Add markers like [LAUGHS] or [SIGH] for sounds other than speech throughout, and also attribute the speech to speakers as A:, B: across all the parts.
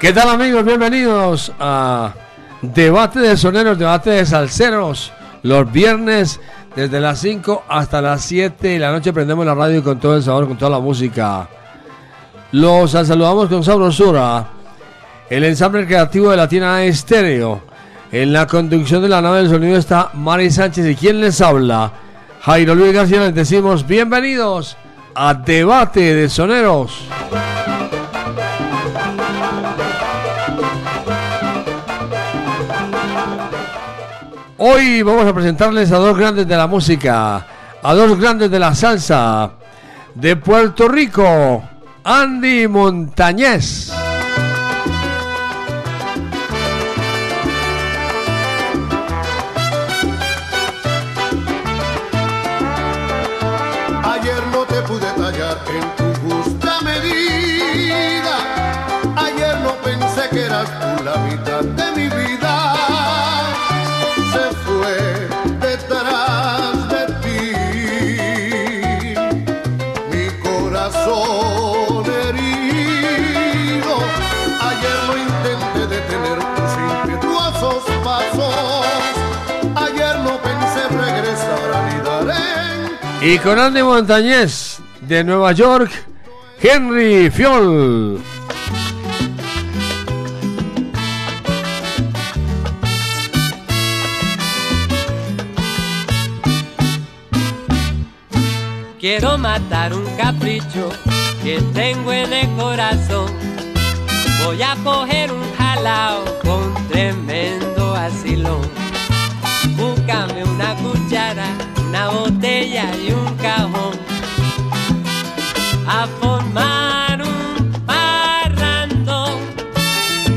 A: ¿Qué tal amigos? Bienvenidos a Debate de Soneros, Debate de Salseros. Los viernes desde las 5 hasta las 7 de la noche prendemos la radio con todo el sabor, con toda la música. Los saludamos con sabrosura. El ensamble creativo de Latina Estéreo. En la conducción de la nave del sonido está Mari Sánchez y quien les habla, Jairo Luis García. Les decimos bienvenidos a Debate de Soneros. Hoy vamos a presentarles a dos grandes de la música, a dos grandes de la salsa. De Puerto Rico, Andy Montañez. Y con Andy Montañez, de Nueva York, Henry Fiol.
B: Quiero matar un capricho que tengo en el corazón. Voy a coger un jalao con tremendo asilón. Búscame una cuchara, una botella y un cajón. A formar un parrandón.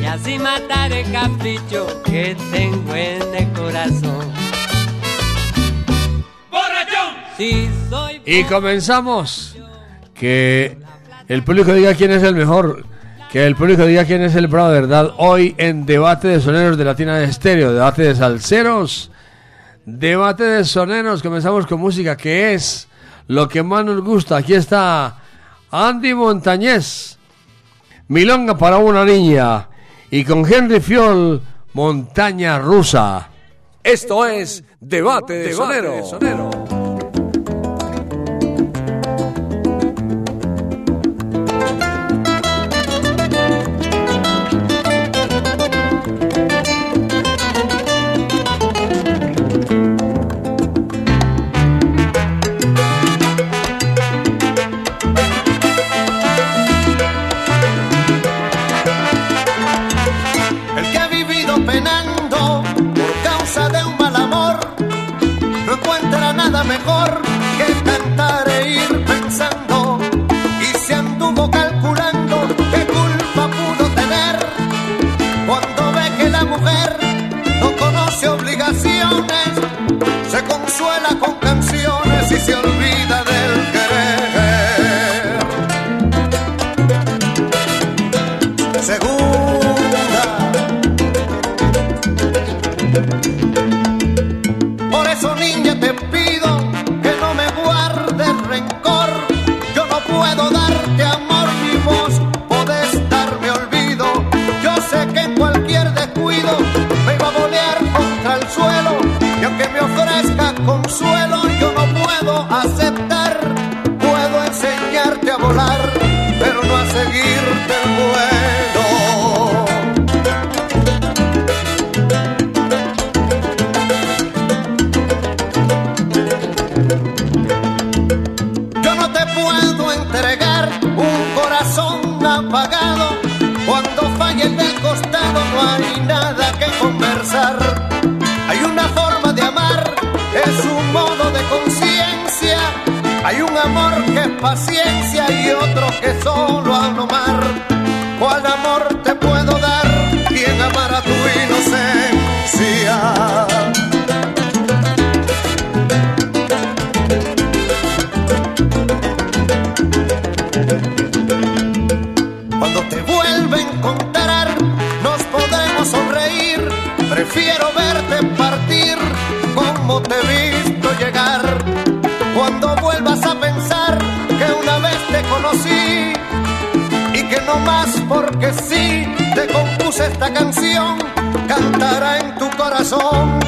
B: Y así matar el capricho que tengo en el corazón. Si soy
A: Y comenzamos. Que el público diga quién es el mejor. Que el público diga quién es el bravo de verdad. Hoy en Debate de Soneros de Latina de Estéreo. Debate de Salseros. Debate de Soneros. Comenzamos con música que es lo que más nos gusta. Aquí está Andy Montañez. Milonga para una niña. Y con Henry Fiol, Montaña Rusa. Esto es Debate de Soneros.
C: mejor que cantar e ir pensando. Y se anduvo calculando qué culpa pudo tener cuando ve que la mujer no conoce obligaciones, se consuela con canciones y se Hay una forma de amar, es un modo de conciencia. Hay un amor que es paciencia y otro que solo a nomar. Más porque sí te compuse esta canción, cantará en tu corazón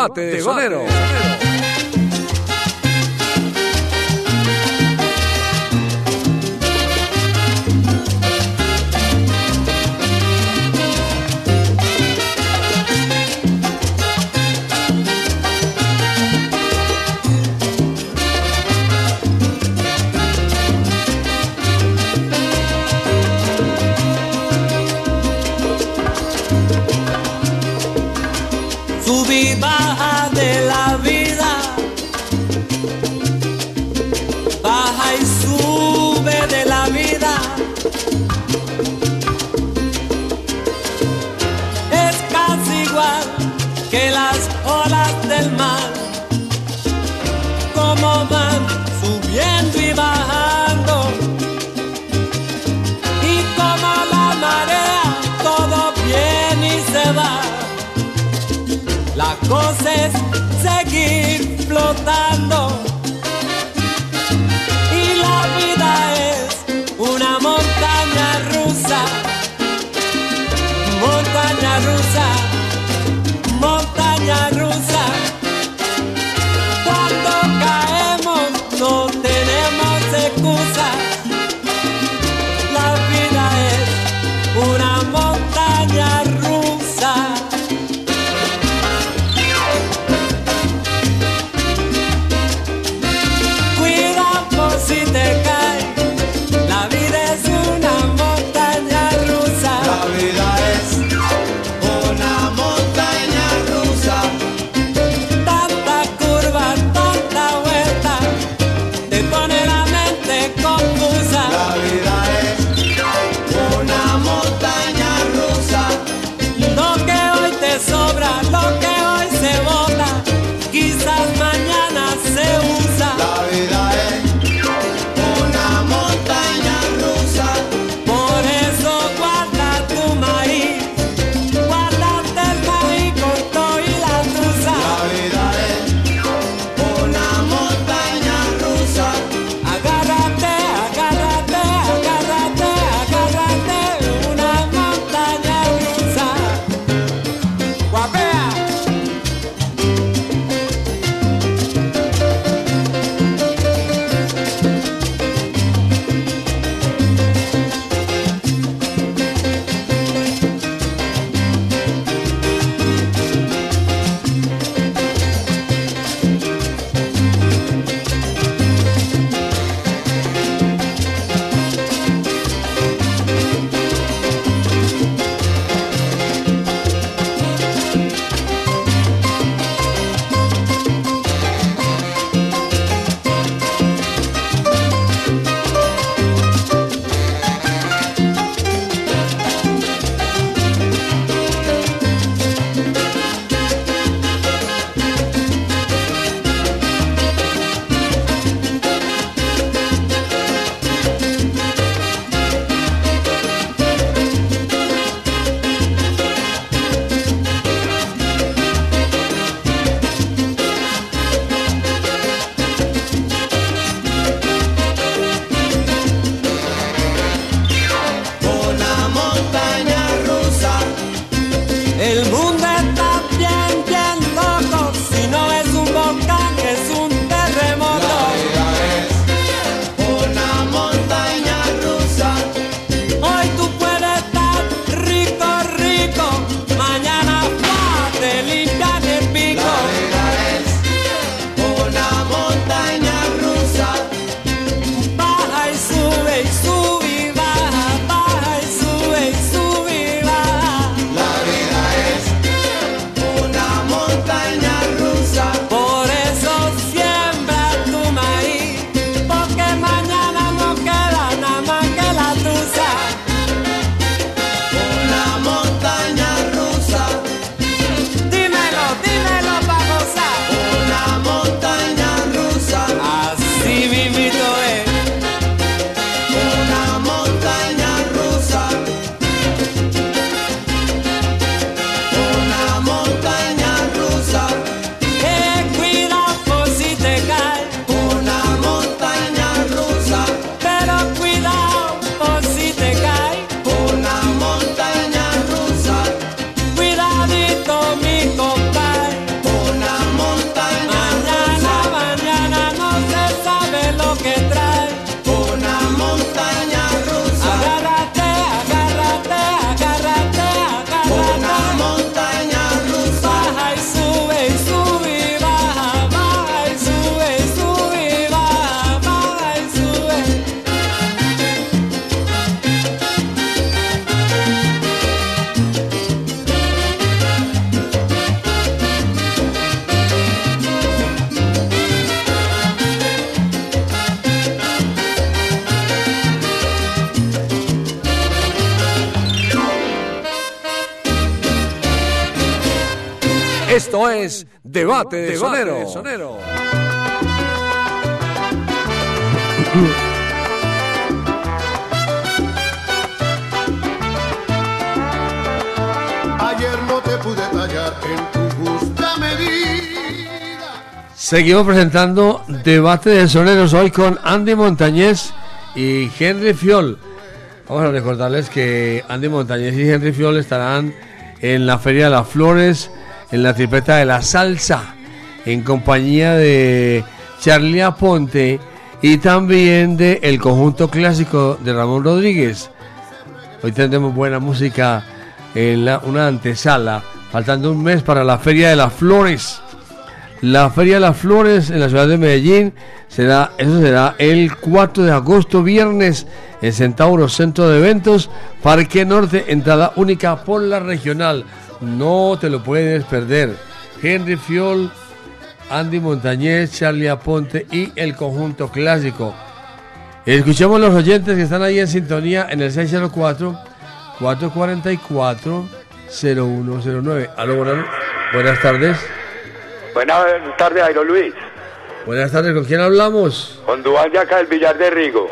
B: Debate de Sonero.
D: Esto es Debate de Sonero.
C: Ayer no te pude tallar en tu justa medida.
A: Seguimos presentando Debate de Soneros hoy con Andy Montañez y Henry Fiol. Vamos a recordarles que Andy Montañez y Henry Fiol estarán en la Feria de las Flores, en la tripleta de la salsa, en compañía de Charlie Aponte y también de el conjunto clásico de Ramón Rodríguez. Hoy tendremos buena música en una antesala, faltando un mes para la Feria de las Flores. La Feria de las Flores en la ciudad de Medellín será, eso será el 4 de agosto, viernes, en Centauro Centro de Eventos, Parque Norte, entrada única por la regional. No te lo puedes perder. Henry Fiol, Andy Montañez, Charlie Aponte y el conjunto clásico. Escuchemos los oyentes que están ahí en sintonía en el 604 444 0109. Aló, buenas, buenas tardes.
E: Buenas tardes, Jairo Luis.
A: Buenas tardes, ¿con quién hablamos?
E: Con Duván de acá del Villar de Rigo.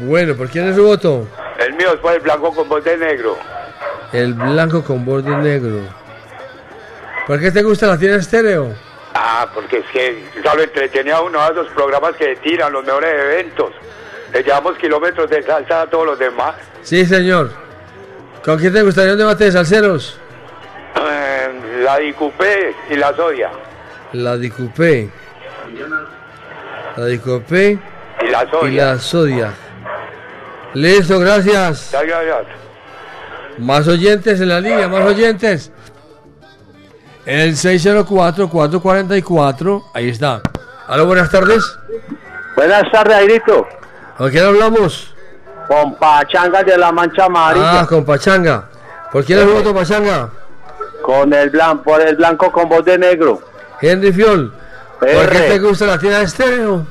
A: Bueno, ¿por quién es su voto?
E: El mío es por el blanco con de negro.
A: El blanco con borde negro. ¿Por qué te gusta la tienda estéreo?
E: Ah, porque es que solo entretiene a uno a esos programas que tiran los mejores eventos. Le llevamos kilómetros de salsa a todos los demás.
A: Sí, señor. ¿Con quién te gustaría un debate de salseros?
E: Eh, la Dicupé y la Sodia.
A: La Dicupé. La Dicupé
E: Y la
A: y
E: Sodia.
A: la Sodia. Listo, gracias.
E: Ya.
A: Más oyentes en la línea, más oyentes. El 604-444, ahí está. Aló, buenas tardes.
F: Buenas tardes, Airito.
A: ¿Con quién hablamos?
F: Con Pachanga de la Mancha Amarilla.
A: Ah, con Pachanga. ¿Por quién es voto, Pachanga?
F: Con el blanco, por el blanco con voz de negro.
A: Henry Fiol. ¿Por qué te gusta la tienda de estéreo?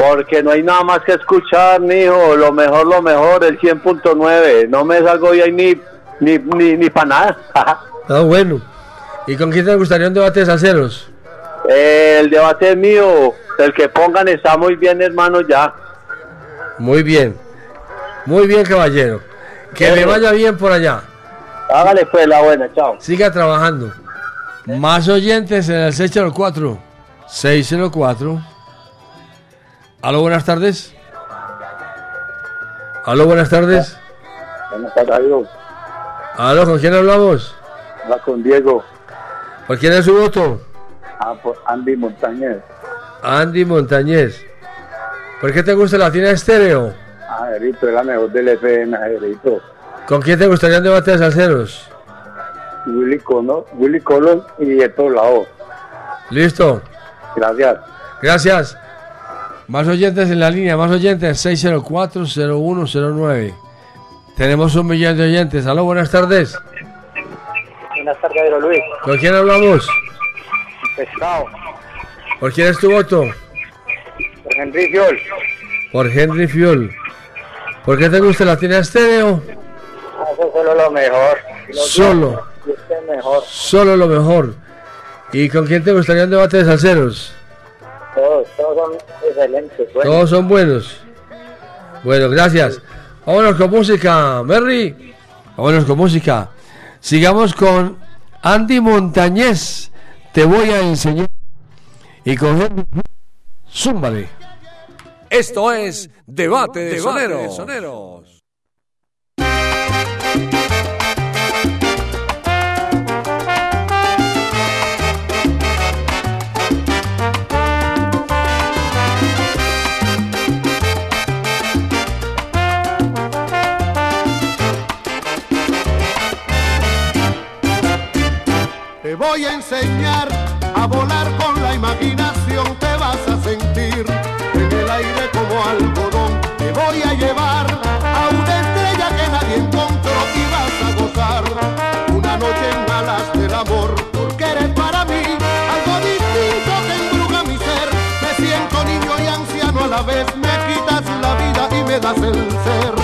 F: Porque no hay nada más que escuchar, mijo. Lo mejor, lo mejor, el 100.9. No me salgo hoy ahí ni, ni, ni, ni para nada. [LAUGHS]
A: Ah, bueno. ¿Y con quién te gustaría un debate de salseros?
F: el debate es mío. El que pongan está muy bien, hermano, ya.
A: Muy bien. Muy bien, caballero. Que le vaya bien por allá.
F: Hágale pues la buena, chao.
A: Siga trabajando. Más oyentes en el 604. 604. Aló, buenas tardes. Aló, buenas tardes.
F: Buenas tardes.
A: Aló, ¿con quién hablamos?
F: Habla con Diego.
A: ¿Por quién es su voto?
F: Ah, por Andy Montañez.
A: Andy Montañez. ¿Por qué te gusta la tienda estéreo?
F: Ah, Jairito, es la mejor del FM, Jairito.
A: ¿Con quién te gustaría un debate de salseros?
F: Willy Colón, Willy Colón y de todos lados.
A: Listo.
F: Gracias.
A: Gracias. Más oyentes en la línea, más oyentes, 604-0109. Tenemos un millón de oyentes. Aló, buenas tardes.
F: Buenas tardes, Jairo Luis.
A: ¿Con quién hablamos?
F: Pescado.
A: ¿Por quién es tu voto?
F: Por Henry Fiol.
A: Por Henry Fiol. ¿Por qué te gusta la tienda estéreo?
F: Eso es solo lo mejor.
A: Solo,
F: mejor.
A: solo lo mejor. ¿Y con quién te gustaría un debate de salseros?
F: Todos, son excelentes. Bueno,
A: Todos son buenos. Bueno, gracias. Vámonos con música, Merry. Vámonos con música. Sigamos con Andy Montañez. Te voy a enseñar. Y con. Zúmbale.
D: Esto es Debate de Soneros.
C: Te voy a enseñar a volar con la imaginación, te vas a sentir en el aire como algodón. Te voy a llevar a una estrella que nadie encontró y vas a gozar una noche en alas del amor, porque eres para mí algo distinto que embruja mi ser. Me siento niño y anciano a la vez, me quitas la vida y me das el ser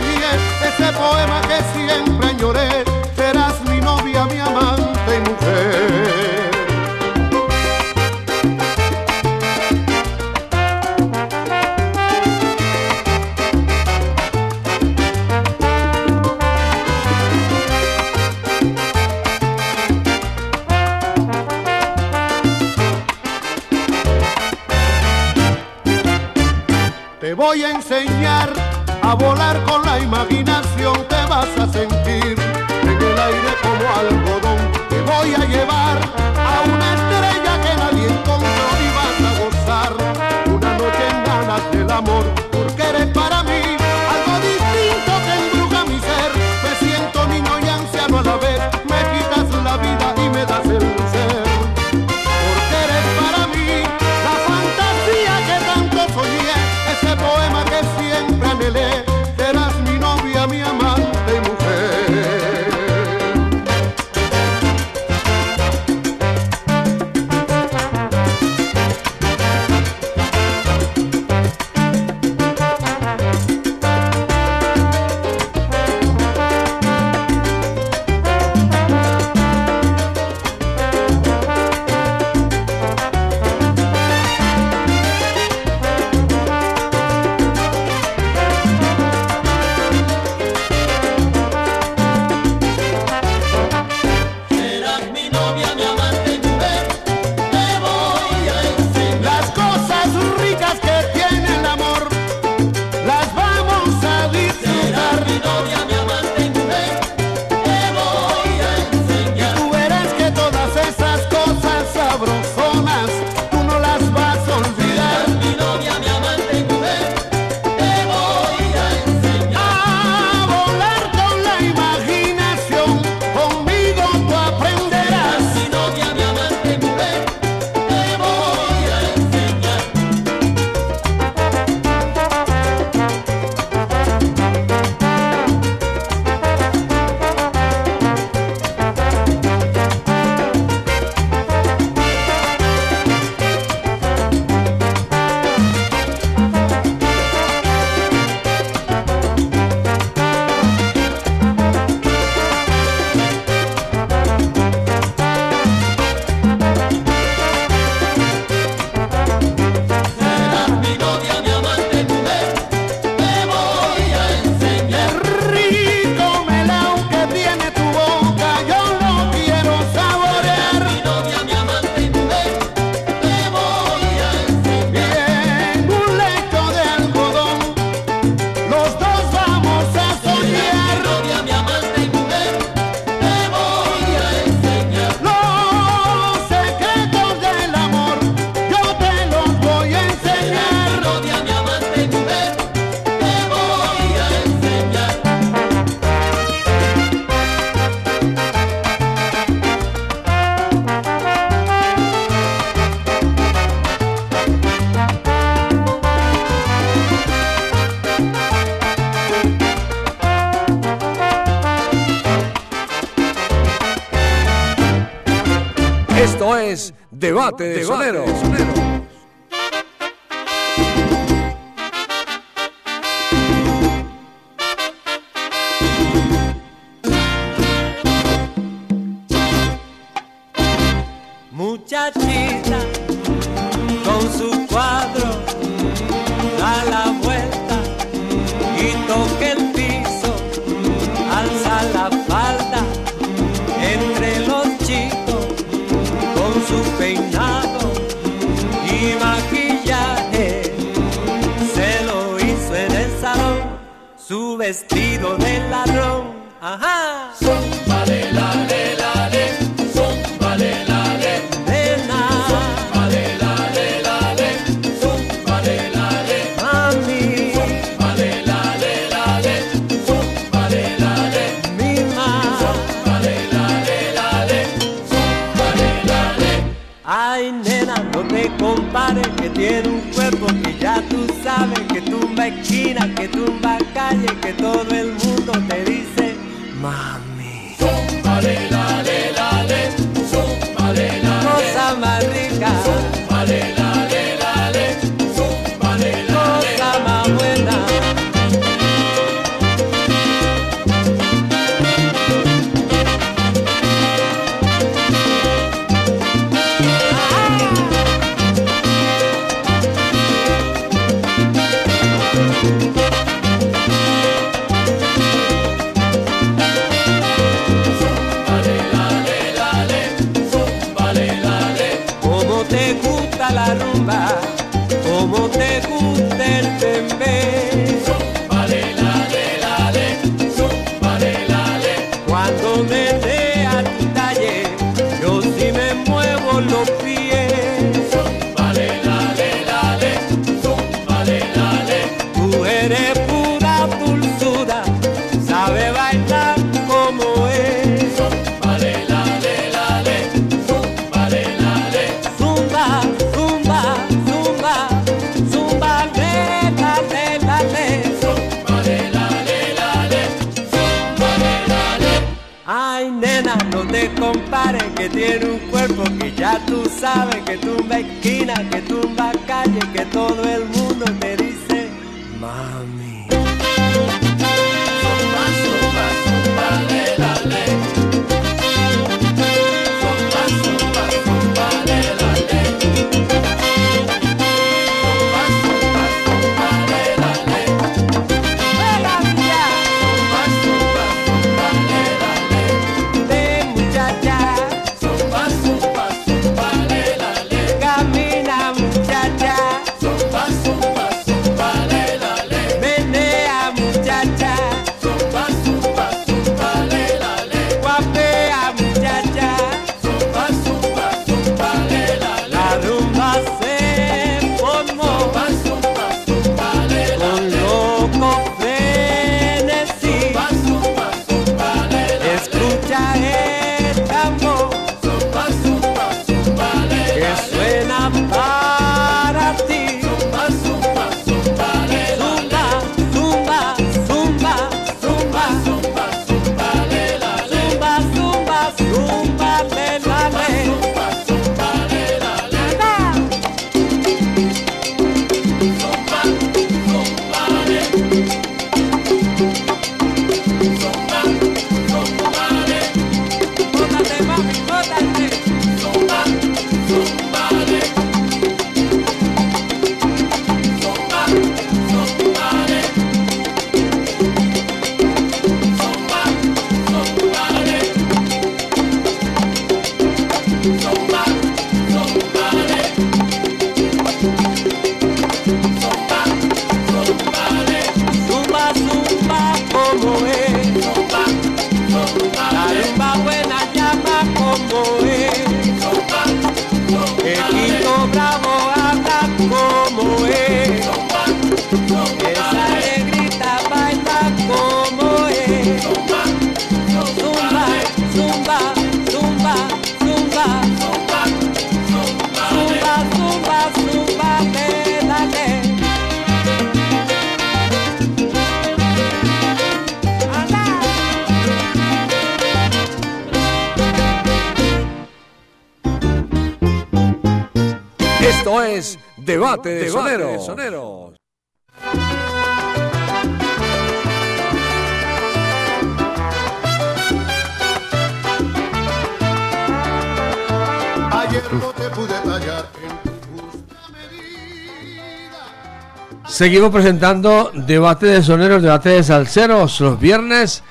C: ese poema que siempre lloré, serás mi novia, mi amante y mujer. Te voy a enseñar a volar con la imaginación te vas a sentir en el aire como algodón. Te voy a llevar a una estrella que nadie encontró y vas a gozar una noche en ganas del amor. Monte de.
A: Seguimos presentando debate de soneros, debate de salseros los viernes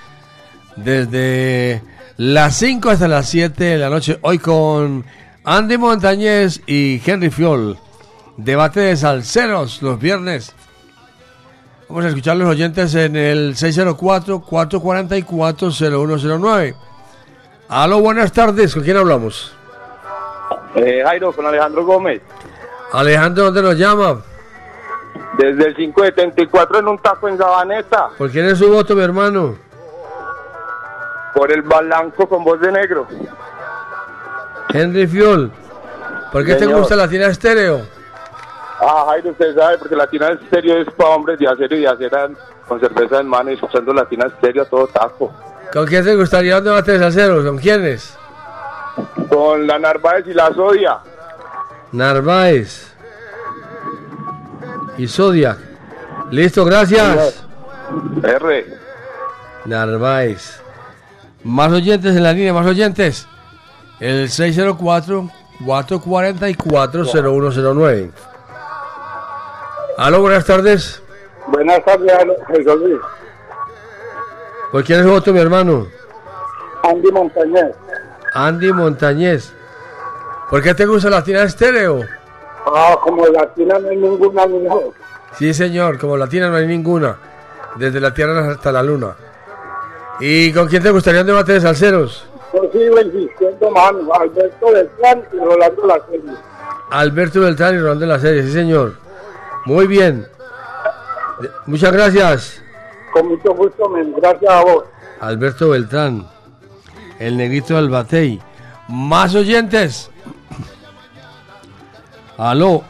A: desde las 5 hasta las 7 de la noche. Hoy con Andy Montañez y Henry Fiol. Debate de salseros los viernes. Vamos a escuchar a los oyentes en el 604-444-0109. Aló, buenas tardes. ¿Con quién hablamos?
F: Eh, Jairo, con Alejandro Gómez.
A: Alejandro, ¿dónde nos llama?
F: Desde el 574 en un taco en Sabaneta.
A: ¿Por quién es su voto, mi hermano?
F: Por el balanco con voz de negro.
A: Henry Fiol. ¿Por qué te gusta la tina estéreo?
F: Ah, Jairo, usted sabe, porque Latina Estéreo es para hombres de acero y de acera con cerveza en mano y escuchando Latina Estéreo a todo taco.
A: ¿Con quién te gustaría un debate de salseros? ¿Con quiénes?
F: Con la Narváez y la Sodia.
A: Narváez y Zodiac. Listo, gracias.
F: R.
A: Narváez. Más oyentes en la línea, más oyentes. El 604-444-0109. Aló, buenas tardes.
F: Buenas tardes, Jesús Luis.
A: ¿Por quién es voto, mi hermano?
F: Andy Montañez.
A: Andy Montañez. ¿Por qué te gusta la tina estéreo?
F: Ah, como Latina no hay ninguna mejor.
A: Sí, señor, como latina no hay ninguna. Desde la tierra hasta la luna. ¿Y con quién te gustaría un debate de salseros?
F: Yo sigo insistiendo, mano. Alberto Plan y Rolando La Serie.
A: Alberto Beltrán y Rolando la serie, sí, señor. Muy bien. Muchas gracias,
F: Con mucho gusto, men. Gracias a vos.
A: Alberto Beltrán. El negrito del Batey. Más oyentes. Aló.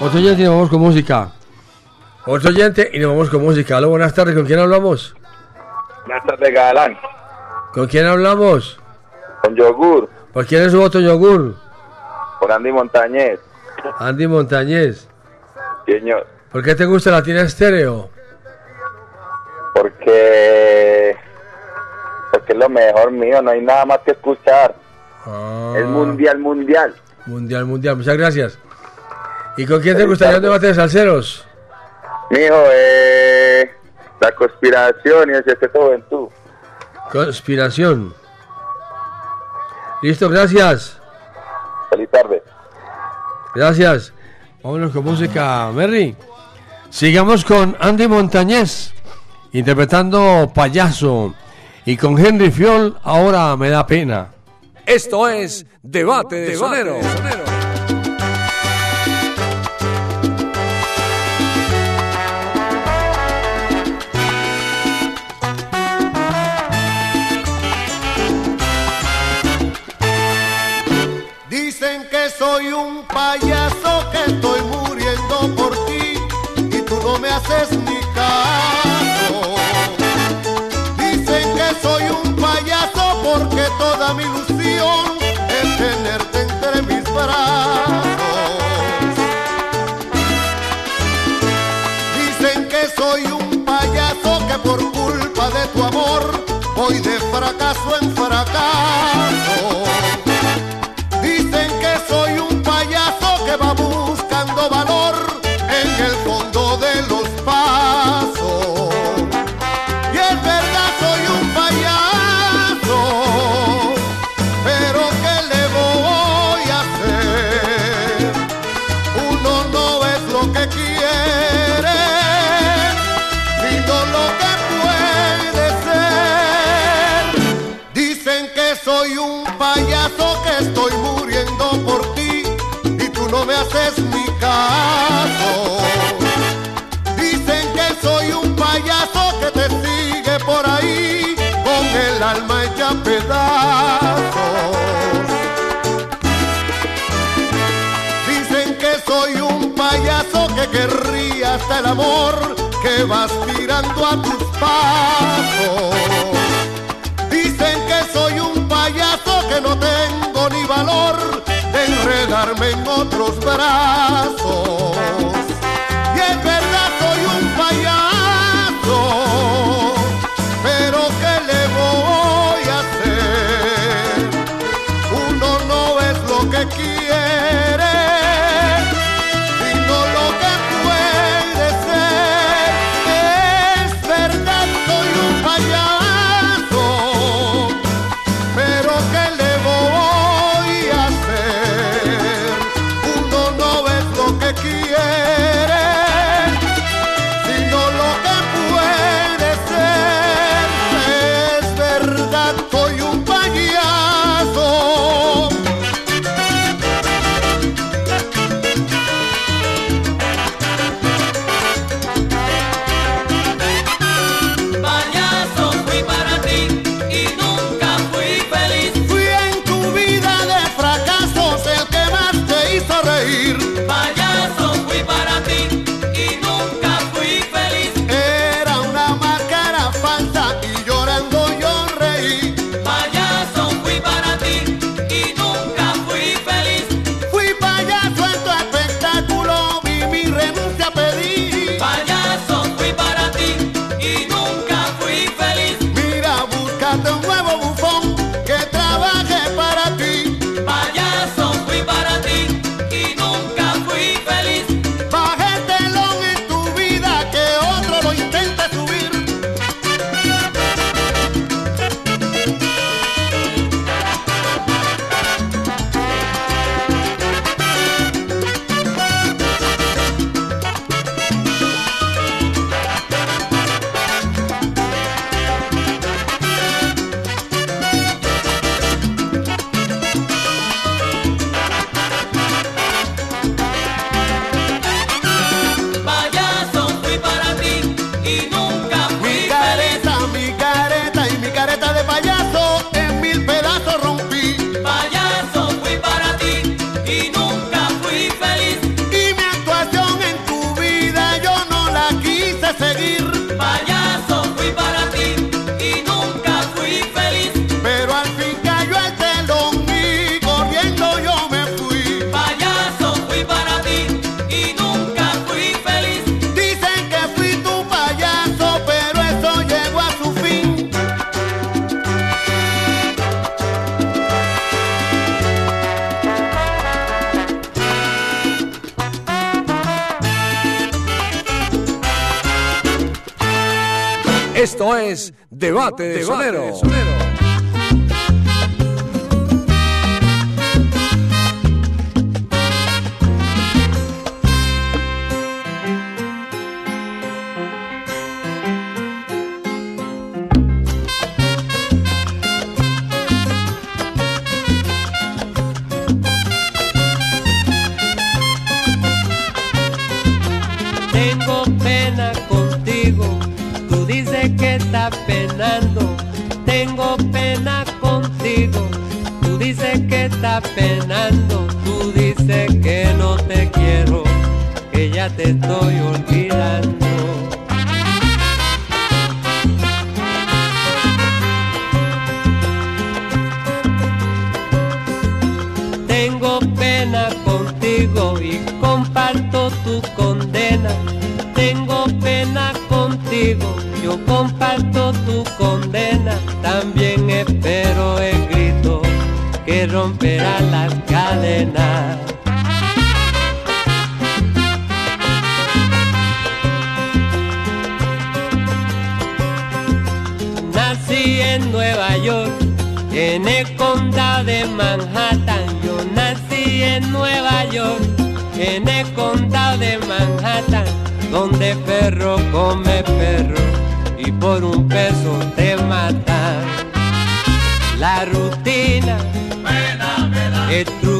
A: Otro oyente y nos vamos con música. Otro oyente y nos vamos con música. Aló, buenas tardes. ¿Con quién hablamos?
F: Buenas tardes, Galán.
A: ¿Con quién hablamos?
F: Con yogur,
A: ¿Por quién es su voto yogur?
F: por Andy Montañez.
A: Andy Montañez.
F: Señor,
A: ¿Por qué te gusta Latina Estéreo?
F: porque. Porque es lo mejor mío, no hay nada más que escuchar.
A: Ah,
F: Es mundial, mundial.
A: Mundial, mundial. Muchas gracias. ¿Y con quién te gustaría un debate de salseros?
F: Mijo, eh. La conspiración y el secreto juventud.
A: Conspiración. Listo, gracias.
F: Feliz tarde.
A: Gracias. Vámonos con música, Merry. Sigamos con Andy Montañez, interpretando Payaso. Y con Henry Fiol, ahora me da pena.
D: Esto es Debate de Sonero.
C: Dicen que soy un payaso, que estoy muriendo por ti y tú no me haces ni tu amor voy de fracaso en fracaso. Dicen que soy un payaso que querría hasta el amor que vas tirando a tus pasos. Dicen que soy un payaso que no tengo ni valor de enredarme en otros brazos.
D: Esto es Debate de Sonero.
B: Tengo estás penando. Tú dices que no te quiero, que ya te estoy olvidando. Tengo pena contigo y comparto tu condena. Tengo pena contigo, yo comparto tu condena. También espero el grito que romperá las Nací en Nueva York, en el condado de Manhattan. Yo nací en Nueva York, en el condado de Manhattan, donde perro come perro y por un peso te matan. La rutina, el truquito,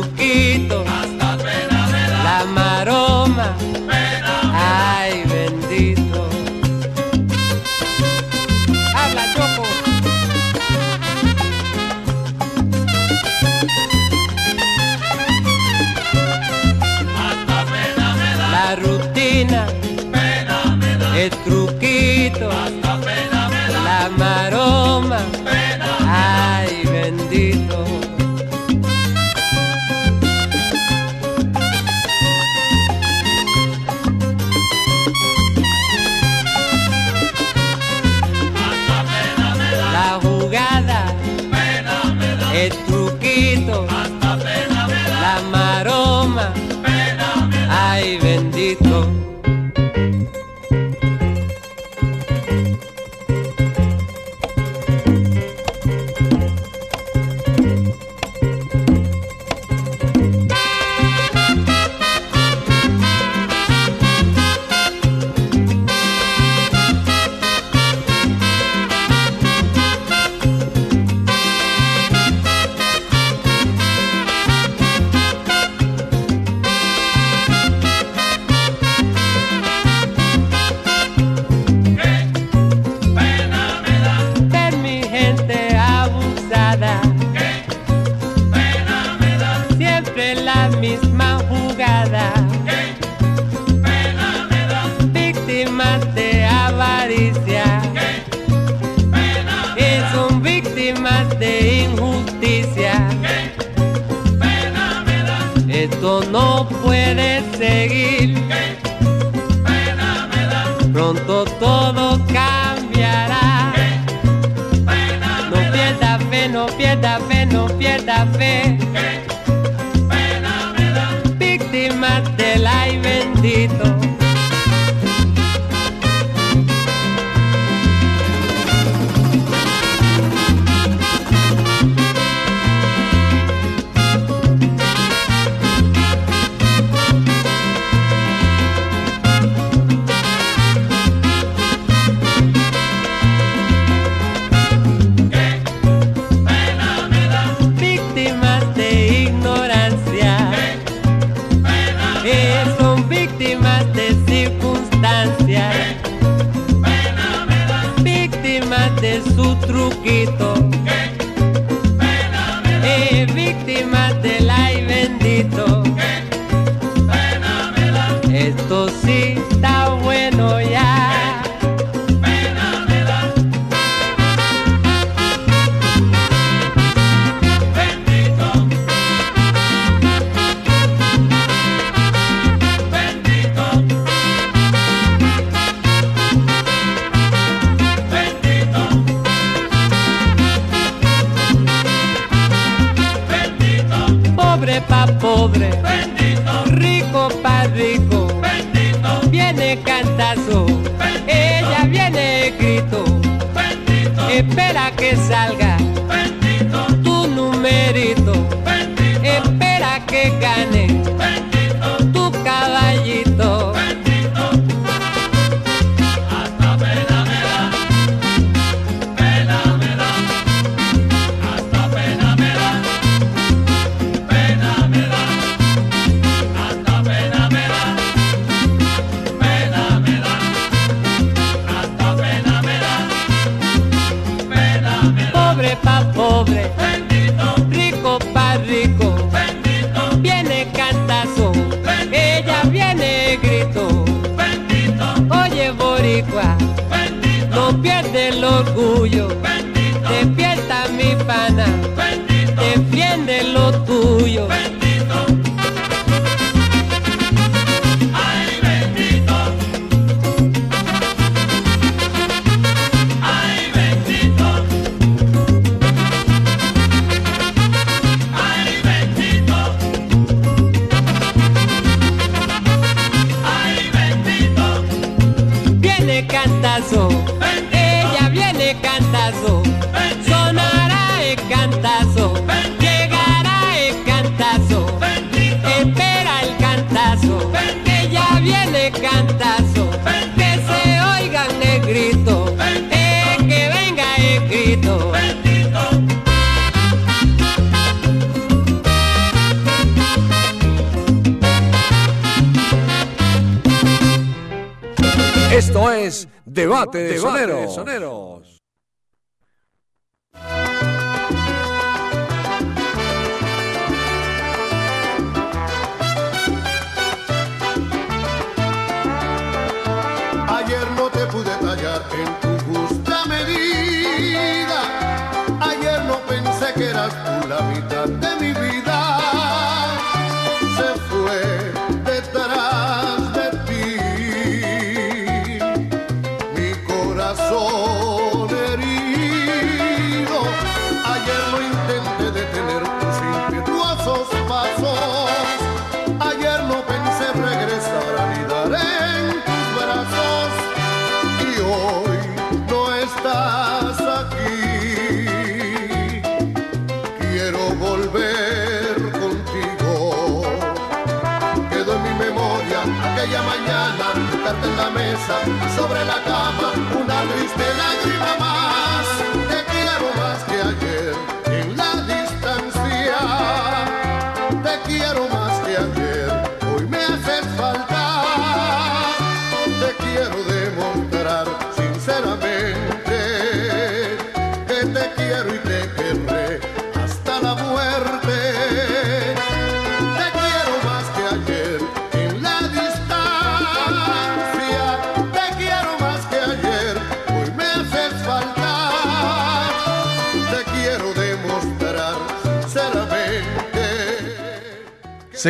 B: parte de.
C: Sonero.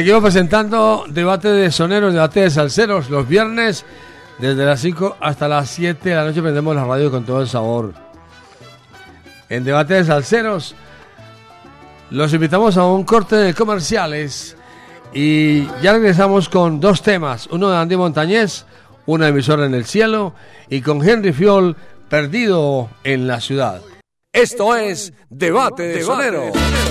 A: seguimos presentando debate de soneros, debate de salseros, los viernes desde las 5 hasta las 7 de la noche prendemos la radio con todo el sabor. En debate de salseros los invitamos a un corte de comerciales y ya regresamos con dos temas, uno de Andy Montañez, una emisora en el cielo y con Henry Fiol perdido en la ciudad.
D: Esto es Debate de,
C: debate Soneros.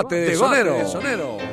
C: Es
D: Debate de Sonero.
B: Ando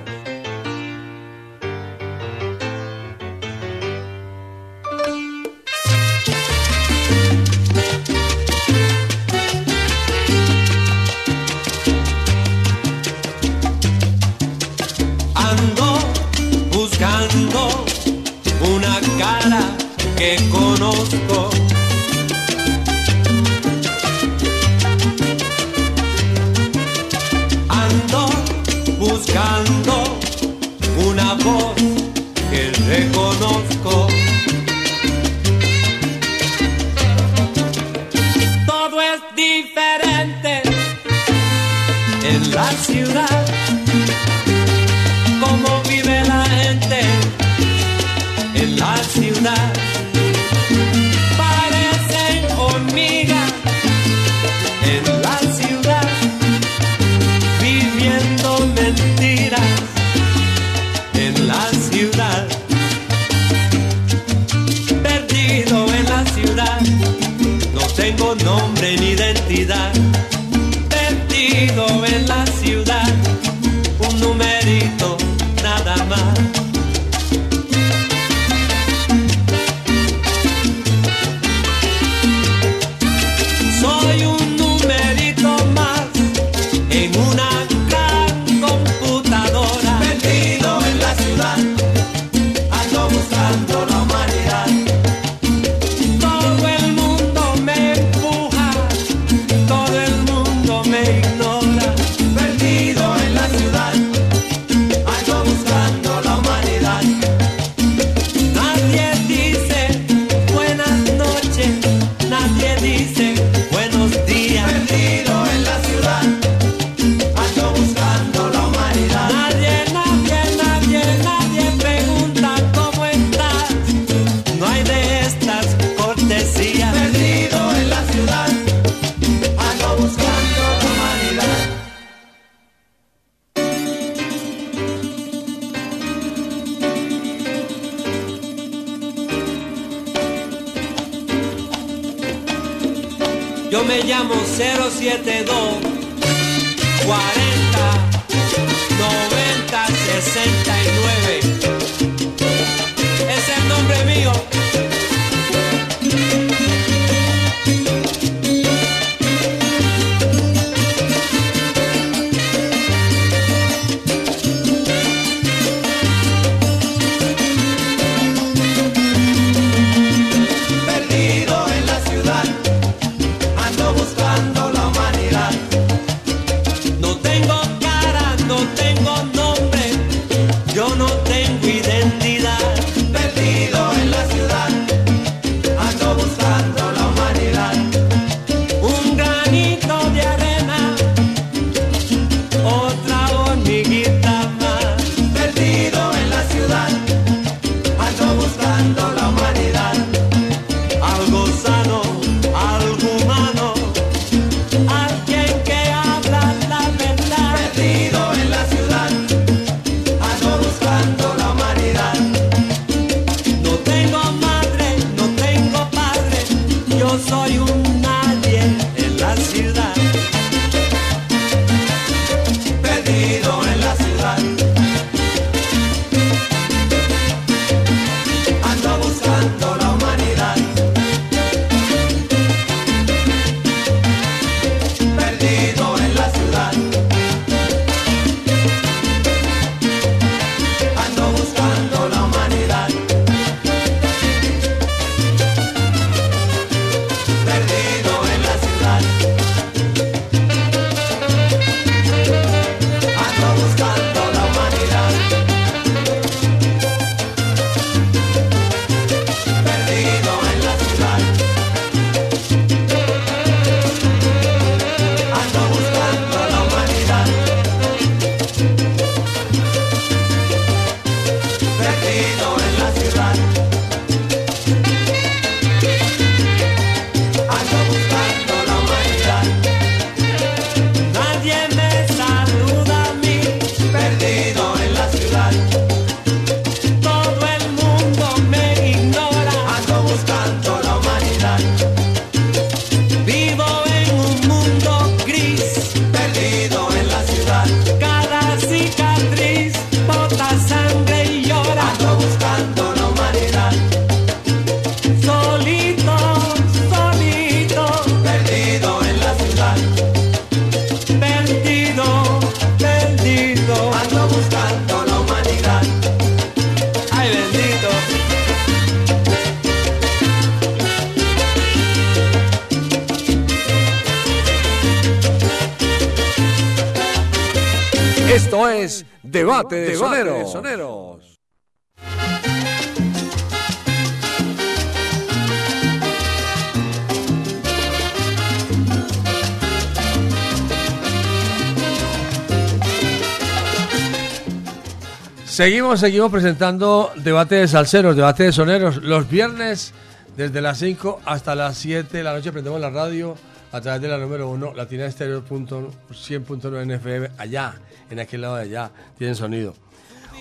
A: Seguimos, seguimos presentando debate de salseros, debate de soneros. Los viernes, desde las 5 hasta las 7 de la noche, prendemos la radio a través de la número 1, Latina Estéreo 100.9 FM, allá, en aquel lado de allá, tienen sonido.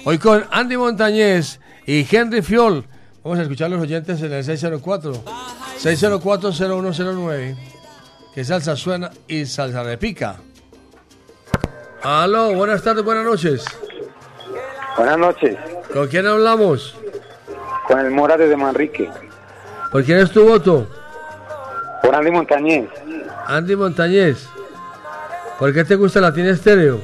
A: Hoy con Andy Montañez y Henry Fiol. Vamos a escuchar a los oyentes en el 604 604-0109, que salsa suena y salsa repica. Aló, buenas tardes, buenas noches.
G: Buenas noches,
A: ¿Con quién hablamos?
G: con el Mora desde Manrique,
A: ¿Por quién es tu voto?
G: por Andy Montañez,
A: Andy Montañez. ¿Por qué te gusta Latina Estéreo?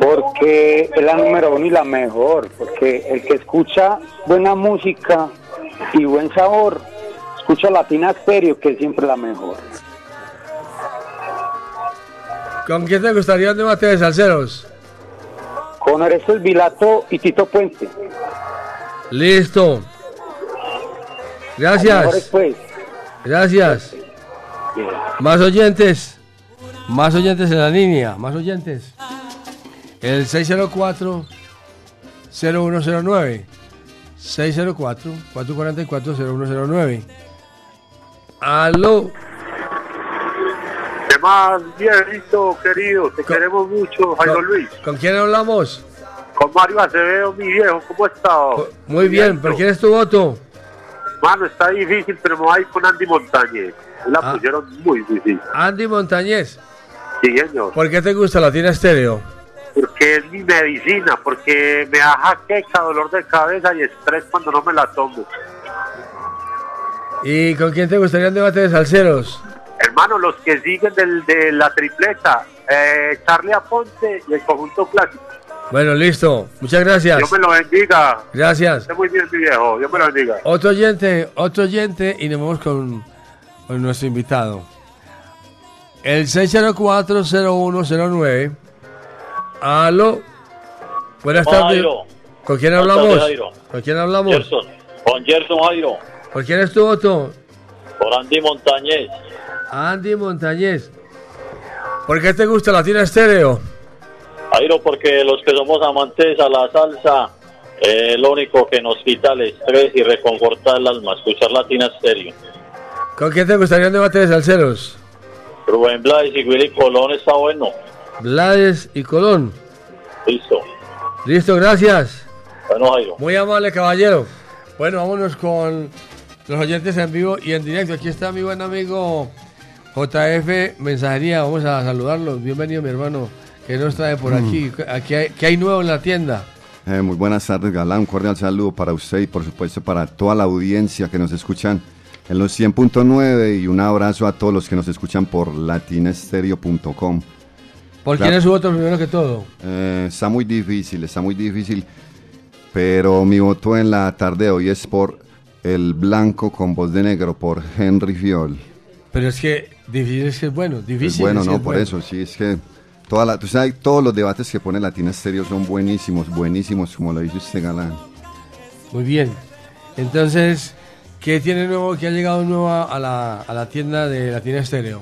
G: porque es la número uno y la mejor, porque el que escucha buena música y buen sabor, escucha Latina Stereo, que es siempre la mejor.
A: ¿Con quién te gustaría un debate de salseros?
G: Con Orestes Vilato y Tito Puente.
A: Listo. Gracias. Gracias. Más oyentes. Más oyentes en la línea. Más oyentes. El 604 0109 604 444 0109 Aló.
H: ¿Qué más, viejito querido? Te queremos mucho, Jairo
A: ¿Con-
H: Luis.
A: ¿Con quién hablamos?
H: Con Mario Acevedo, mi viejo, ¿cómo estás?
A: Muy bien, ¿por quién es tu voto?
H: Hermano, está difícil, pero me voy a ir con Andy Montañez. La
A: Ah.
H: pusieron muy difícil.
A: Andy Montañez,
H: Sí, señor.
A: ¿por qué te gusta Latina Estéreo?
H: Porque es mi medicina, porque me da jaqueca, dolor de cabeza y estrés cuando no me la tomo.
A: ¿Y con quién te gustaría un debate de salseros?
H: Hermano, los que siguen del, de la tripleta, eh, Charlie Aponte y el conjunto clásico.
A: Bueno, listo. Muchas gracias.
H: Dios me lo bendiga.
A: Gracias.
H: Esté muy bien, mi viejo. Dios me lo bendiga.
A: Otro oyente, otro oyente y nos vamos con, con nuestro invitado. El 6040109. Aló. Buenas tardes.
I: Jairo.
A: ¿Con quién hablamos?
I: tardes.
A: ¿Con quién hablamos?
I: Gerson. Con Gerson Jairo.
A: ¿Por quién es tu voto?
I: Por Andy Montañez.
A: Andy Montañez. ¿Por qué te gusta Latina Estéreo?
I: Jairo, porque los que somos amantes a la salsa, eh, lo único que nos quita el estrés y reconforta el alma, escuchar Latina Stereo.
A: ¿Con quién te gustaría un debate de salseros?
I: Rubén Blades y Willy Colón está bueno.
A: Blades y Colón.
I: Listo.
A: Listo, gracias.
I: Bueno, Jairo.
A: Muy amable, caballero. Bueno, vámonos con los oyentes en vivo y en directo. Aquí está mi buen amigo JF Mensajería. Vamos a saludarlos. Bienvenido, mi hermano, que nos trae por aquí. aquí hay, ¿Qué hay nuevo en la tienda?
J: Eh, muy buenas tardes, Galán. Un cordial saludo para usted y, por supuesto, para toda la audiencia que nos escuchan en los 100.9 y un abrazo a todos los que nos escuchan por latinestereo.com.
A: ¿Por quién es su voto primero que todo?
J: Eh, está muy difícil, está muy difícil, pero mi voto en la tarde de hoy es por El Blanco con voz de negro, por Henry Fiol.
A: Pero es que difícil es que es bueno. Difícil
J: Es bueno,
A: es
J: no, por
A: bueno.
J: eso, sí, es que toda la, tú sabes, todos los debates que pone Latina Estéreo son buenísimos, buenísimos, como lo dice usted, Galán.
A: Muy bien. Entonces, ¿qué tiene nuevo, qué ha llegado nuevo a la, a la tienda de Latina Estéreo?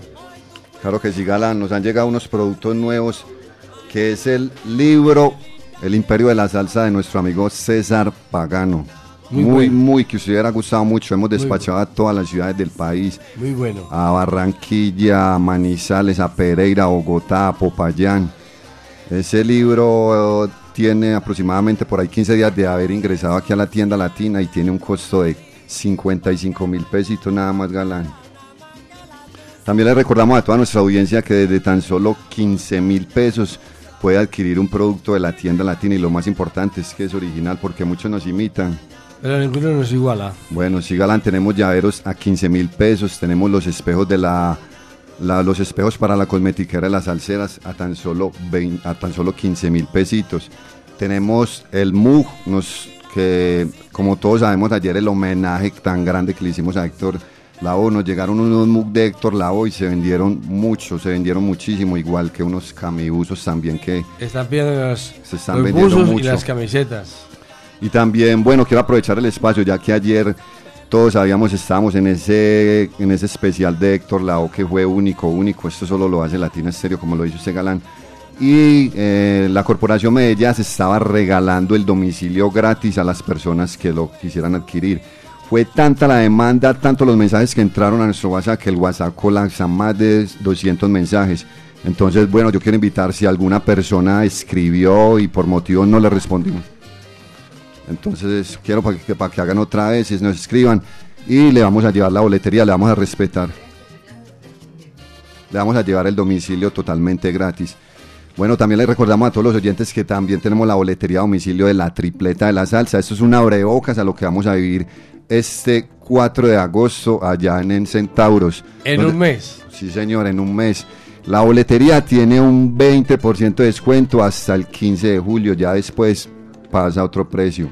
J: Claro que sí, Galán, nos han llegado unos productos nuevos, que es el libro El Imperio de la Salsa de nuestro amigo César Pagano.
A: Muy
J: Muy, muy,
A: bueno.
J: que os hubiera gustado mucho. Hemos
A: Muy
J: despachado a todas las ciudades del país,
A: Muy bueno.
J: a Barranquilla, a Manizales, a Pereira, a Bogotá, a Popayán. Ese libro tiene aproximadamente por ahí 15 días de haber ingresado aquí a la tienda latina y tiene un costo de 55 mil pesitos nada más, Galán. También le recordamos a toda nuestra audiencia que desde tan solo 15 mil pesos puede adquirir un producto de la tienda latina y lo más importante es que es original porque muchos nos imitan.
A: Pero ninguno nos iguala.
J: Bueno, sí, Galán, tenemos llaveros a 15 mil pesos, tenemos los espejos de la, la- los espejos para la cosmetiquera de las salseras a tan solo 20 a tan solo 15 mil pesitos. Tenemos el MUG, nos, que como todos sabemos ayer el homenaje tan grande que le hicimos a Héctor Lavoe, nos llegaron unos MUG de Héctor Lavoe y se vendieron mucho, se vendieron muchísimo, igual que unos camibusos también que
A: Están pidiendo los,
J: Se están
A: los
J: vendiendo
A: buzos y
J: mucho.
A: las camisetas.
J: Y también, bueno, quiero aprovechar el espacio, ya que ayer todos sabíamos, estábamos en ese, en ese especial de Héctor Lao, que fue único, único, esto solo lo hace Latina Estéreo, como lo dice usted Galán. Y eh, la Corporación Medellín estaba regalando el domicilio gratis a las personas que lo quisieran adquirir. Fue tanta la demanda, tanto los mensajes que entraron a nuestro WhatsApp, que el WhatsApp colapsa más de 200 mensajes. Entonces, bueno, yo quiero invitar si alguna persona escribió y por motivo no le respondimos. Entonces quiero para que, para que hagan otra vez, y nos escriban y le vamos a llevar la boletería, le vamos a respetar. Le vamos a llevar el domicilio totalmente gratis. Bueno, también le recordamos a todos los oyentes que también tenemos la boletería a domicilio de la tripleta de la salsa. Esto es una abrebocas a lo que vamos a vivir este 4 de agosto allá en, en Centauros.
A: En un mes.
J: Sí, señor, en un mes. La boletería tiene un 20% de descuento hasta el 15 de julio, ya después pasa a otro precio.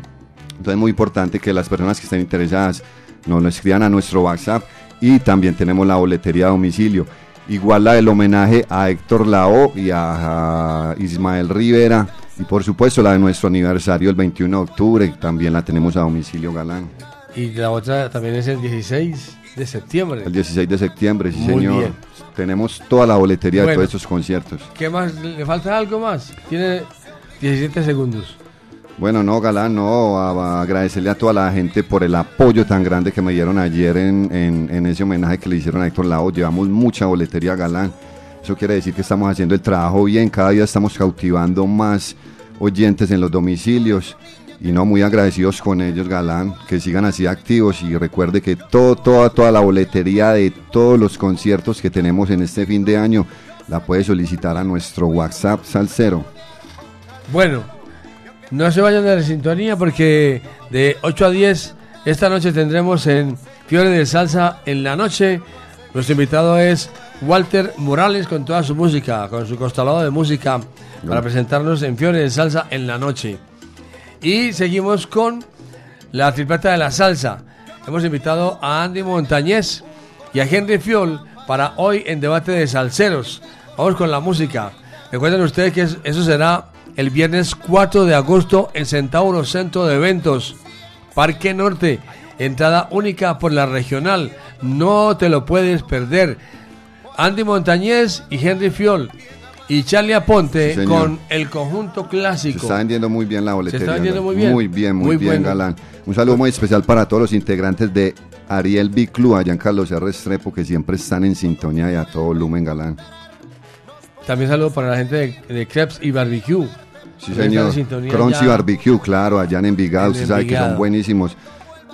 J: Entonces es muy importante que las personas que estén interesadas nos lo escriban a nuestro WhatsApp y también tenemos la boletería a domicilio. Igual la del homenaje a Héctor Lao y a, a Ismael Rivera y por supuesto la de nuestro aniversario el 21 de octubre, también la tenemos a domicilio Galán.
A: Y la otra también es el 16 de septiembre.
J: El 16 de septiembre, sí
A: Muy
J: señor.
A: bien.
J: Tenemos toda la boletería de
A: Bueno.
J: todos estos conciertos.
A: ¿Qué más? ¿Le falta algo más? Tiene 17 segundos.
J: Bueno, no, Galán, no, agradecerle a toda la gente por el apoyo tan grande que me dieron ayer en, en- en ese homenaje que le hicieron a Héctor Lao. Llevamos mucha boletería, Galán. Eso quiere decir que estamos haciendo el trabajo bien, cada día estamos cautivando más oyentes en los domicilios y no muy agradecidos con ellos, Galán, que sigan así activos y recuerde que todo, toda, toda la boletería de todos los conciertos que tenemos en este fin de año la puede solicitar a nuestro WhatsApp Salcero.
C: Bueno, no se vayan de la sintonía porque de 8 a 10 esta noche tendremos en Fiore de Salsa en la noche. Nuestro invitado es Walter Morales con toda su música, con su costalado de música para presentarnos en Fiore de Salsa en la noche. Y seguimos con la tripleta de la salsa. Hemos invitado a Andy Montañez y a Henry Fiol para hoy en debate de salseros. Vamos con la música. Recuerden ustedes que es- eso será el viernes 4 de agosto en Centauro Centro de Eventos, Parque Norte. Entrada única por la regional. No te lo puedes perder. Andy Montañez y Henry Fiol. Y Charlie Aponte
J: Sí,
C: con el conjunto
J: Se
C: clásico.
J: está vendiendo muy bien la boletería.
C: está vendiendo muy bien.
J: Muy bien, muy,
C: Muy
J: bien,
C: bueno.
J: Galán. Un saludo muy especial para todos los integrantes de Ariel B. Club, allá en Carlos R. Estrepo, que siempre están en sintonía y a todo volumen, Galán.
C: También saludo para la gente de, de Crepes y Barbecue.
J: Sí, señor. Crunchy. Barbecue, claro, allá en Envigado.
C: En
J: usted sabe que
C: Envigado.
J: son buenísimos.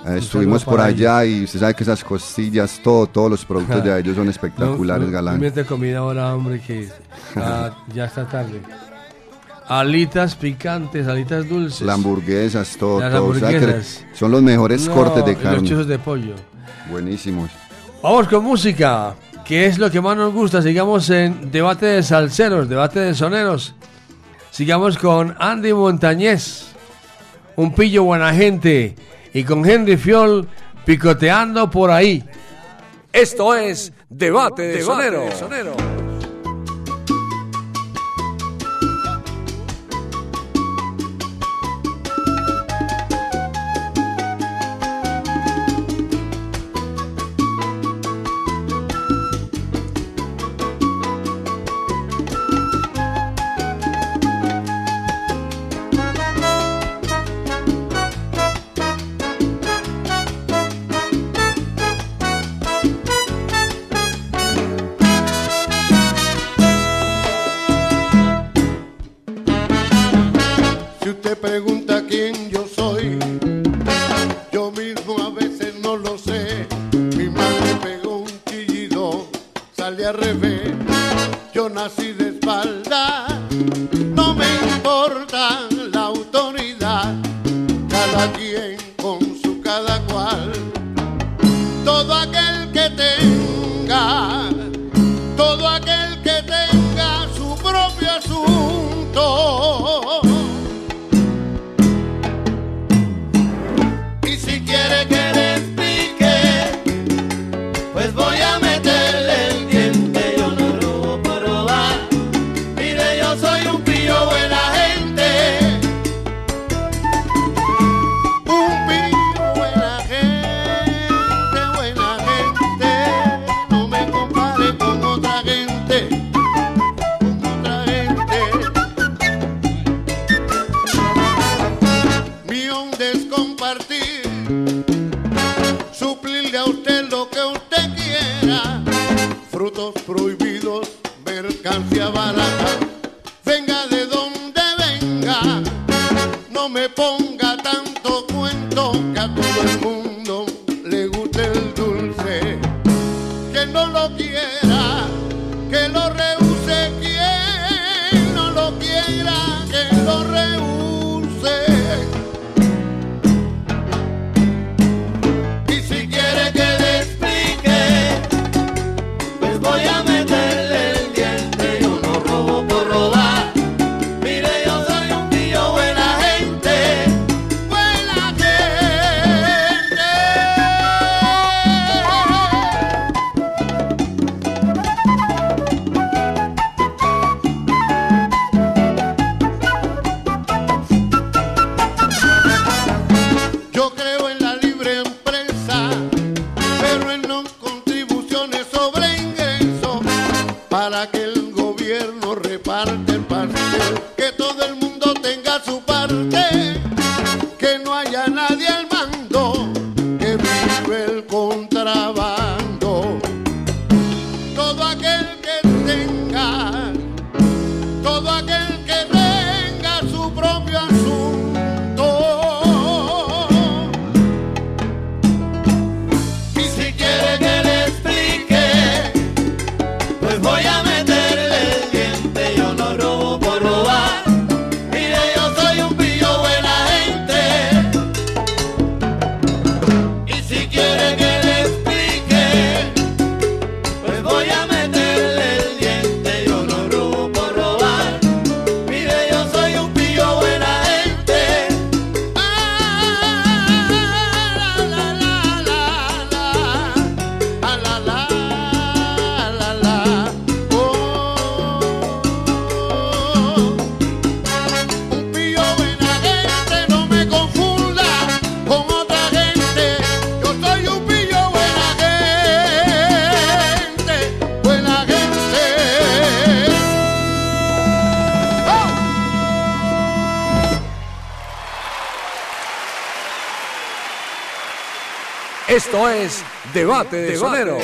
J: Eh, estuvimos por allá y usted sabe que esas costillas, todo, todos los productos de [LAUGHS] ellos son espectaculares,
C: No,
J: Galán.
C: no comida ahora, hombre, que ya, ya está tarde. Alitas picantes, alitas dulces.
J: Las hamburguesas, todo,
C: Las
J: todo.
C: Hamburguesas.
J: son los mejores
C: No,
J: cortes de
C: y Los
J: carne.
C: chuzos de pollo.
J: Buenísimos.
C: Vamos con música, que es lo que más nos gusta. Sigamos en debate de salseros, debate de soneros. Sigamos con Andy Montañez, un pillo buena gente, y con Henry Fiol picoteando por ahí. Esto es Debate de Sonero.
K: De
B: Sonero.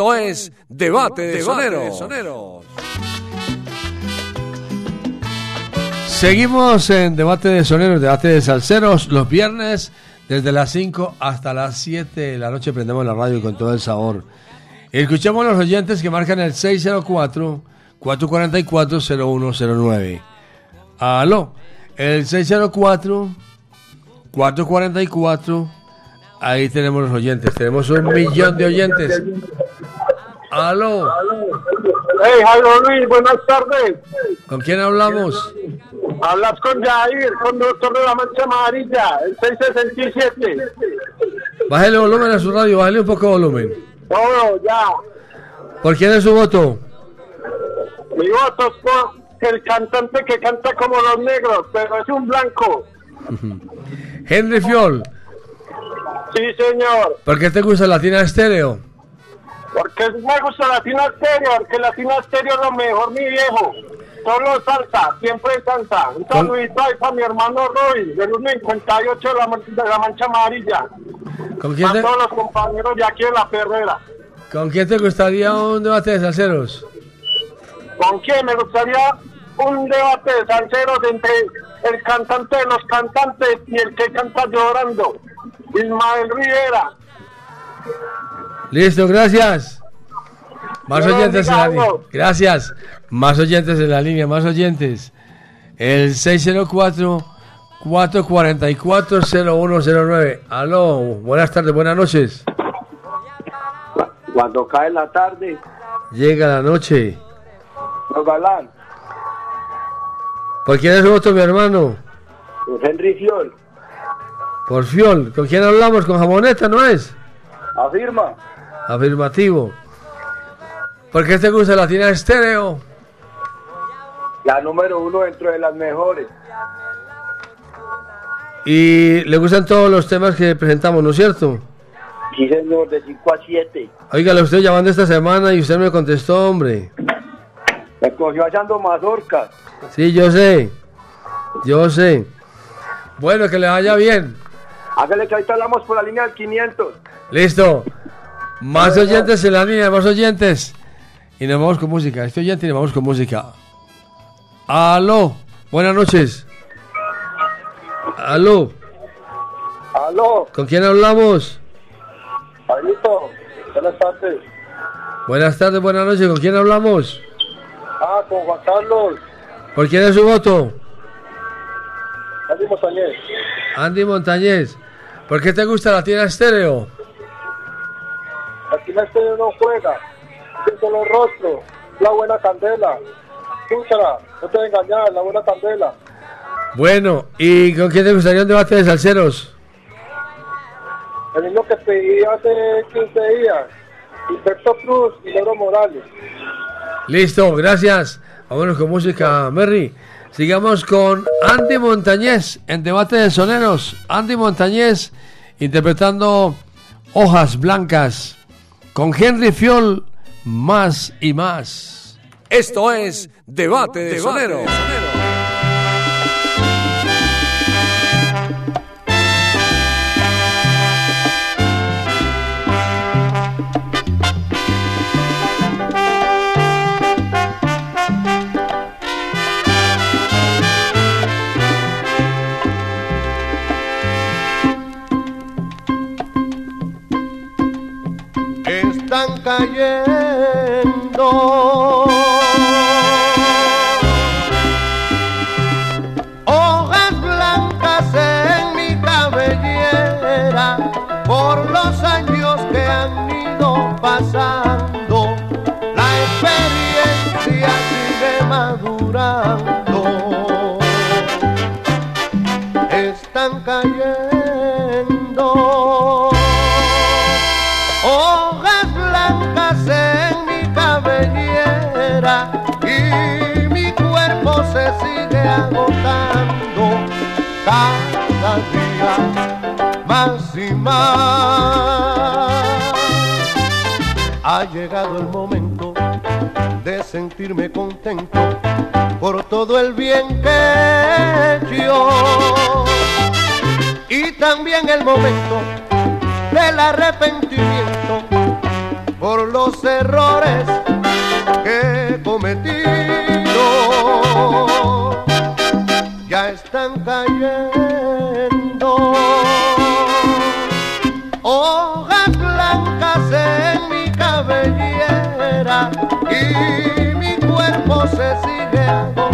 D: Esto es Debate de Soneros.
A: Seguimos en debate de soneros, debate de salseros, los viernes desde las 5 hasta las 7 de la noche prendemos la radio con todo el sabor. Escuchamos a los oyentes que marcan el 604-444-0109. Aló, el 604-444, ahí tenemos los oyentes, tenemos un millón de oyentes. Aló,
L: Hey, Jairo Luis, buenas tardes.
A: ¿con quién hablamos?
L: Hablas con Jair, conductor de la Mancha Amarilla, el 667.
A: Bájale volumen a su radio, bájale un poco de volumen.
L: Todo, ya.
A: ¿Por quién es su voto?
L: Mi voto es por el cantante que canta como los negros, pero es un blanco.
A: Henry Fiol,
L: Sí, señor.
A: ¿por qué te gusta Latina Estéreo?
L: Porque me gusta Latina Stereo, porque Latina Stereo es lo mejor, mi viejo. Solo salsa, siempre salsa. Un saludito ahí para mi hermano Roy, del 58 de la, de la Mancha Amarilla.
A: ¿Con quién,
L: A
A: te,
L: todos los compañeros de aquí en la Ferrera.
A: ¿Con quién te gustaría un debate de salseros?
L: ¿Con quién me gustaría un debate de salseros entre el cantante de los cantantes y el que canta llorando? Ismael Rivera.
A: Listo, gracias. Más oyentes en la línea. Gracias. Más oyentes en la línea, más oyentes. El 604-444-0109. Aló, buenas tardes, buenas noches.
L: Cuando cae la tarde,
A: Llega la noche.
L: los galán,
A: ¿Por quién es voto, mi hermano?
L: pues Henry Fiol,
A: Por Fiol. ¿Con quién hablamos? ¿Con Jamoneta, no es?
L: afirma.
A: Afirmativo. ¿Por qué te gusta Latina Estéreo?
L: La número uno dentro de las mejores.
A: Y le gustan todos los temas que presentamos, ¿no es cierto?
L: Sí, señor, de 5 a 7.
A: Oiga, lo estoy llamando esta semana y usted me contestó, hombre.
L: Me cogió hallando mazorcas.
A: Sí, yo sé. Yo sé. Bueno, que le vaya bien.
L: Hágale que ahorita hablamos por la línea del 500.
A: Listo. Más oyentes en la línea, más oyentes. Y nos vamos con música. Este oyente y nos vamos con música. Aló. Buenas noches. Aló.
L: Aló,
A: ¿Con quién hablamos?
L: Jairito, buenas tardes.
A: Buenas tardes, buenas noches. ¿Con quién hablamos?
L: Ah, con Juan Carlos,
A: ¿Por quién es su voto?
L: Andy Montañez.
A: Andy Montañez. ¿Por qué te gusta la tierra estéreo?
L: La estrella no juega. Siento los rostros, la buena candela. Escúchala, no te voy a engañar, la buena candela.
A: Bueno, ¿y con quién te gustaría un debate de salseros?
L: El mismo que pedí hace 15 días. Alberto Cruz y Loro Morales.
A: Listo, gracias. Vámonos con música, Merry. Sigamos con Andy Montañez en debate de soneros. Andy Montañez interpretando Hojas Blancas con Henry Fiol, más y más.
D: Esto es Debate de Soneros.
C: están calle. Cada día más y más. Ha llegado el momento de sentirme contento por todo el bien que he hecho y
B: también el momento del arrepentimiento por los errores que he mi cuerpo se sigue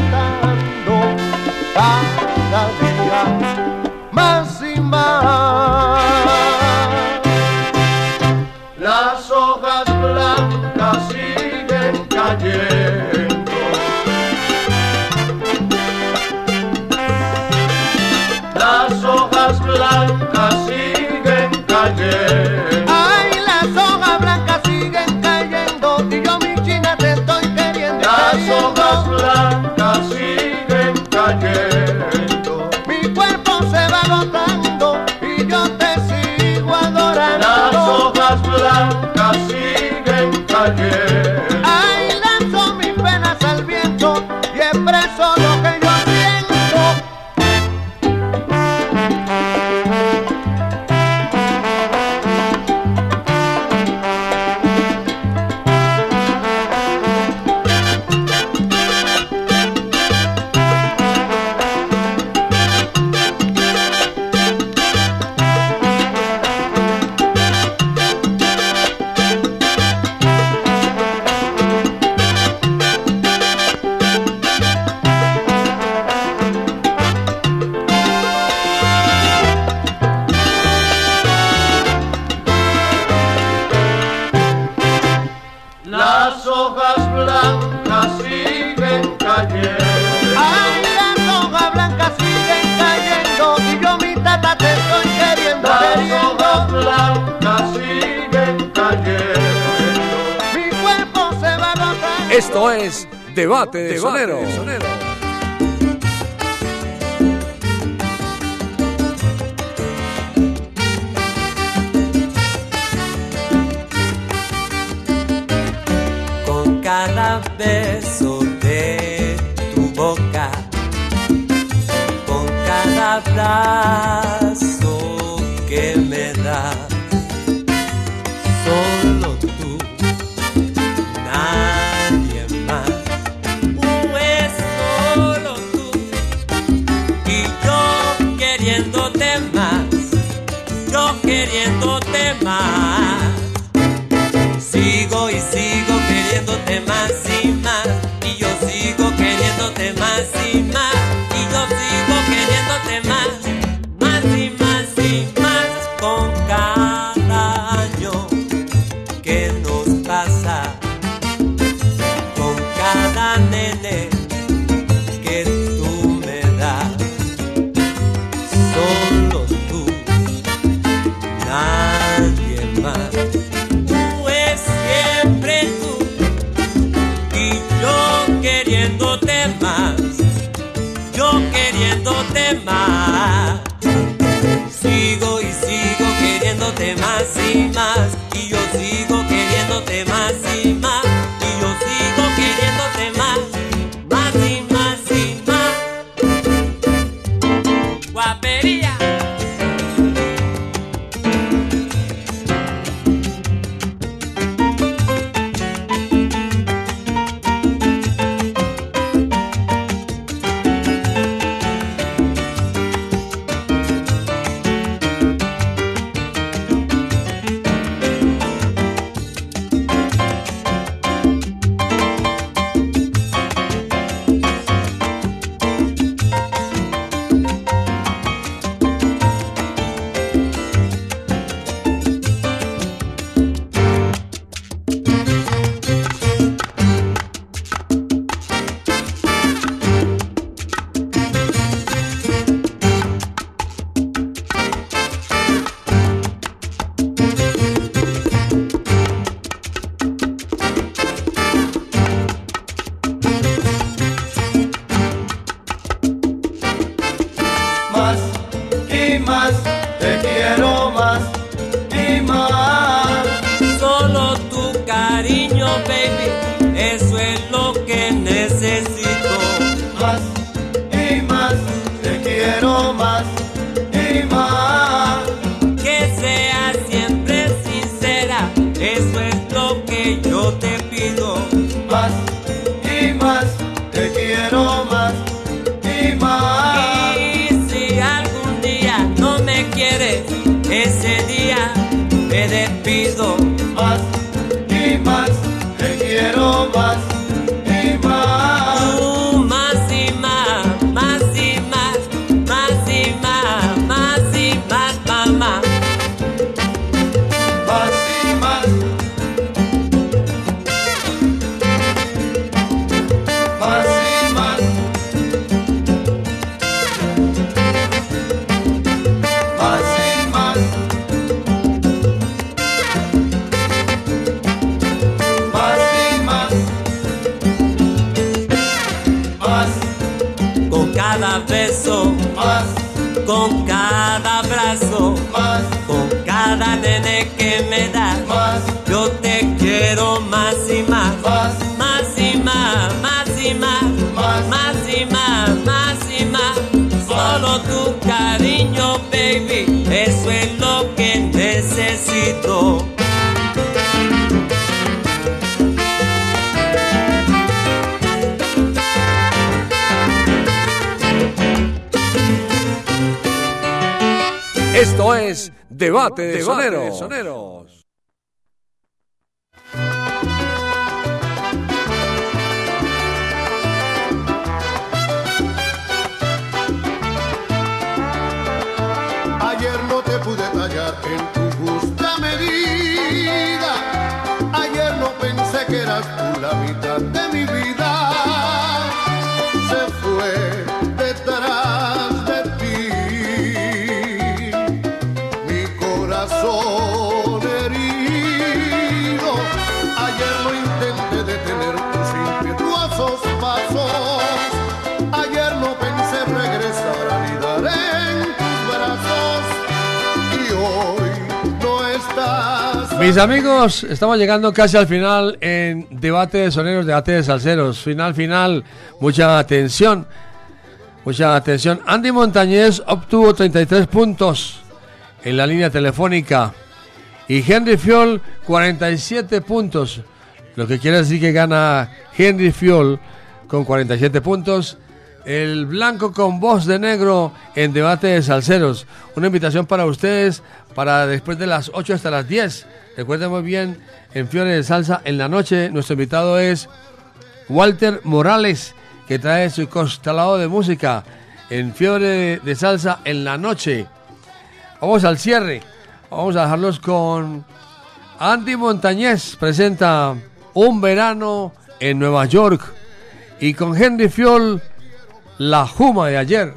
M: con cada nene que me das. Yo
B: te quiero más y más, más, más y más,
N: más y Más. más y más,
B: más y más. Solo tu cariño, baby, eso es lo que necesito.
D: Esto es Debate de Soneros.
C: Ayer
A: Mis amigos, estamos llegando casi al final en Debate de Soneros, Debate de Salseros. Final, final, mucha atención. Mucha atención. Andy Montañez obtuvo 33 puntos en la línea telefónica. Y Henry Fiol 47 puntos. Lo que quiere decir que gana Henry Fiol con 47 puntos. El blanco con voz de negro en debate de salseros. Una invitación para ustedes para después de las 8 hasta las 10. Recuerden muy bien, en Fiore de Salsa en la noche, nuestro invitado es Walter Morales, que trae su constelado de música en Fiore de Salsa en la noche. Vamos al cierre. Vamos a dejarlos con Andy Montañez. Presenta Un verano en Nueva York. Y con Henry Fiol, La Juma de ayer.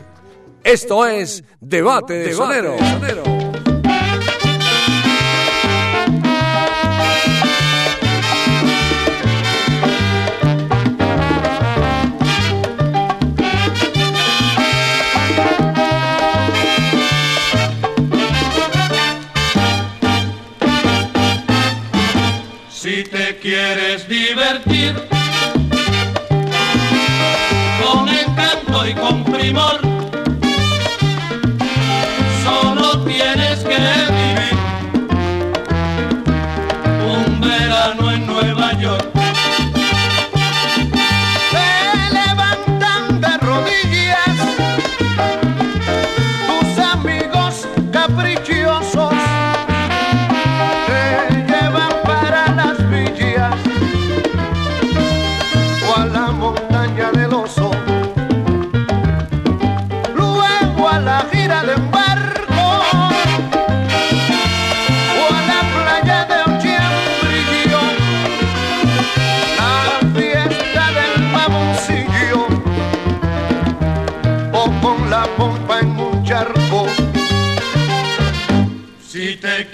D: Esto es Debate de Soneros.
N: Si te quieres divertir. Con encanto y con primor,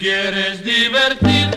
N: quieres divertir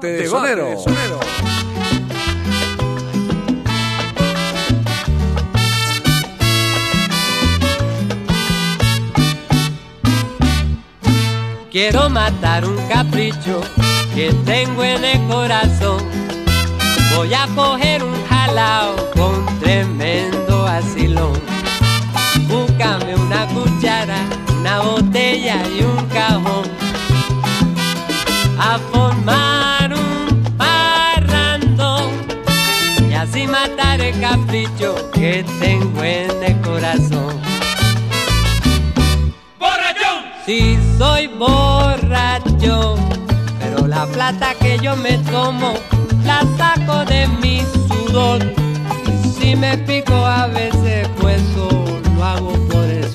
D: Debate de
B: Quiero matar un capricho que tengo en el corazón. Voy a coger un jalao con tremendo asilón. Búscame una cuchara, una botella y un cajón capricho que tengo en el corazón.
N: ¡Borrachón!
B: Sí, soy borracho, pero la plata que yo me tomo la saco de mi sudor. Y si me pico a veces, pues lo hago por el.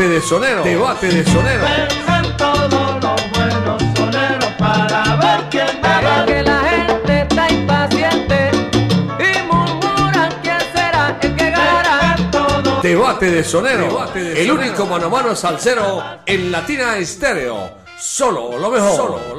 O: Debate de Sonero. Debate de Sonero.
P: Vengan todos los buenos soneros para ver quién va.
Q: que la gente está impaciente y murmuran quién será el que ganará.
O: Debate de Sonero. el único mano a mano salsero en Latina Estéreo. Solo lo mejor. Solo lo mejor.